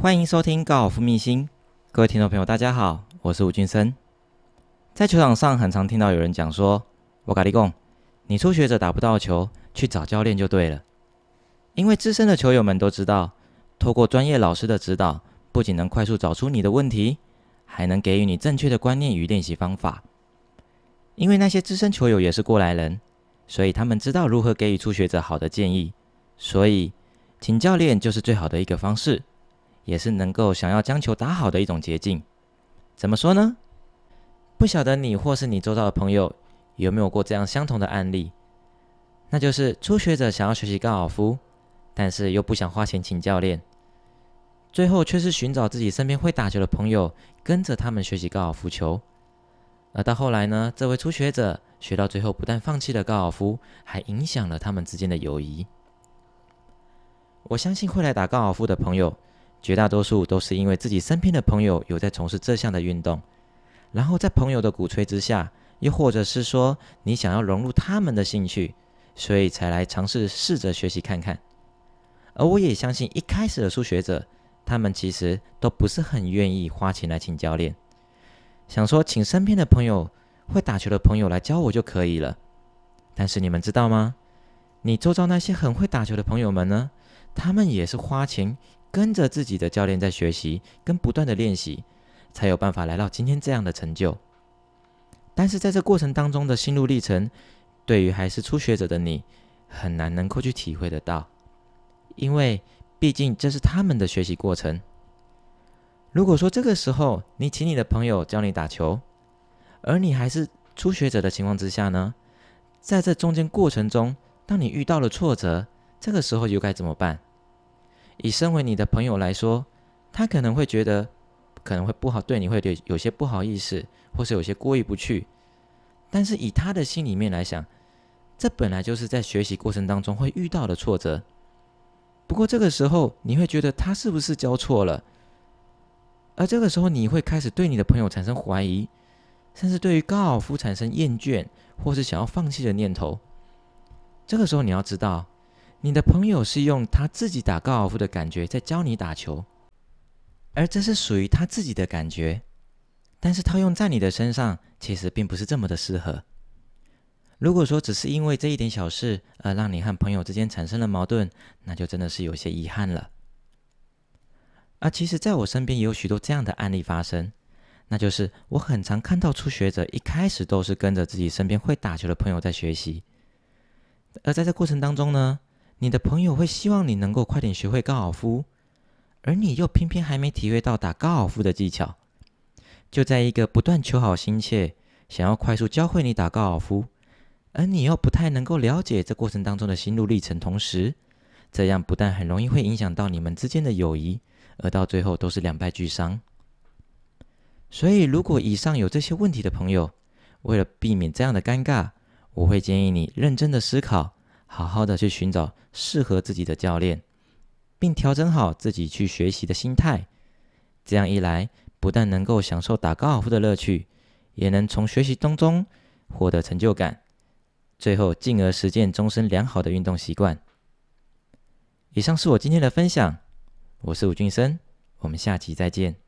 欢迎收听高尔夫秘辛，各位听众朋友，大家好，我是吴俊生。在球场上，很常听到有人讲说：“我咖你讲，你初学者打不到球，去找教练就对了。”因为资深的球友们都知道，透过专业老师的指导，不仅能快速找出你的问题，还能给予你正确的观念与练习方法。因为那些资深球友也是过来人，所以他们知道如何给予初学者好的建议。所以，请教练就是最好的一个方式，也是能够想要将球打好的一种捷径。怎么说呢？不晓得你或是你周遭的朋友有没有过这样相同的案例？那就是初学者想要学习高尔夫，但是又不想花钱请教练，最后却是寻找自己身边会打球的朋友，跟着他们学习高尔夫球。而到后来呢，这位初学者学到最后，不但放弃了高尔夫，还影响了他们之间的友谊。我相信会来打高尔夫的朋友，绝大多数都是因为自己身边的朋友有在从事这项的运动，然后在朋友的鼓吹之下，又或者是说你想要融入他们的兴趣，所以才来尝试试着学习看看。而我也相信一开始的初学者，他们其实都不是很愿意花钱来请教练，想说请身边的朋友会打球的朋友来教我就可以了。但是你们知道吗？你周遭那些很会打球的朋友们呢？他们也是花钱跟着自己的教练在学习，跟不断的练习，才有办法来到今天这样的成就。但是在这过程当中的心路历程，对于还是初学者的你，很难能够去体会得到，因为毕竟这是他们的学习过程。如果说这个时候你请你的朋友教你打球，而你还是初学者的情况之下呢，在这中间过程中，当你遇到了挫折，这个时候又该怎么办？以身为你的朋友来说，他可能会觉得可能会不好，对你会有有些不好意思，或是有些过意不去。但是以他的心里面来想，这本来就是在学习过程当中会遇到的挫折。不过这个时候你会觉得他是不是教错了？而这个时候你会开始对你的朋友产生怀疑，甚至对于高尔夫产生厌倦，或是想要放弃的念头。这个时候你要知道。你的朋友是用他自己打高尔夫的感觉在教你打球，而这是属于他自己的感觉，但是套用在你的身上，其实并不是这么的适合。如果说只是因为这一点小事而让你和朋友之间产生了矛盾，那就真的是有些遗憾了。而其实，在我身边也有许多这样的案例发生，那就是我很常看到初学者一开始都是跟着自己身边会打球的朋友在学习，而在这过程当中呢。你的朋友会希望你能够快点学会高尔夫，而你又偏偏还没体会到打高尔夫的技巧。就在一个不断求好心切，想要快速教会你打高尔夫，而你又不太能够了解这过程当中的心路历程，同时，这样不但很容易会影响到你们之间的友谊，而到最后都是两败俱伤。所以，如果以上有这些问题的朋友，为了避免这样的尴尬，我会建议你认真的思考。好好的去寻找适合自己的教练，并调整好自己去学习的心态。这样一来，不但能够享受打高尔夫的乐趣，也能从学习当中获得成就感，最后进而实践终身良好的运动习惯。以上是我今天的分享，我是吴俊生，我们下期再见。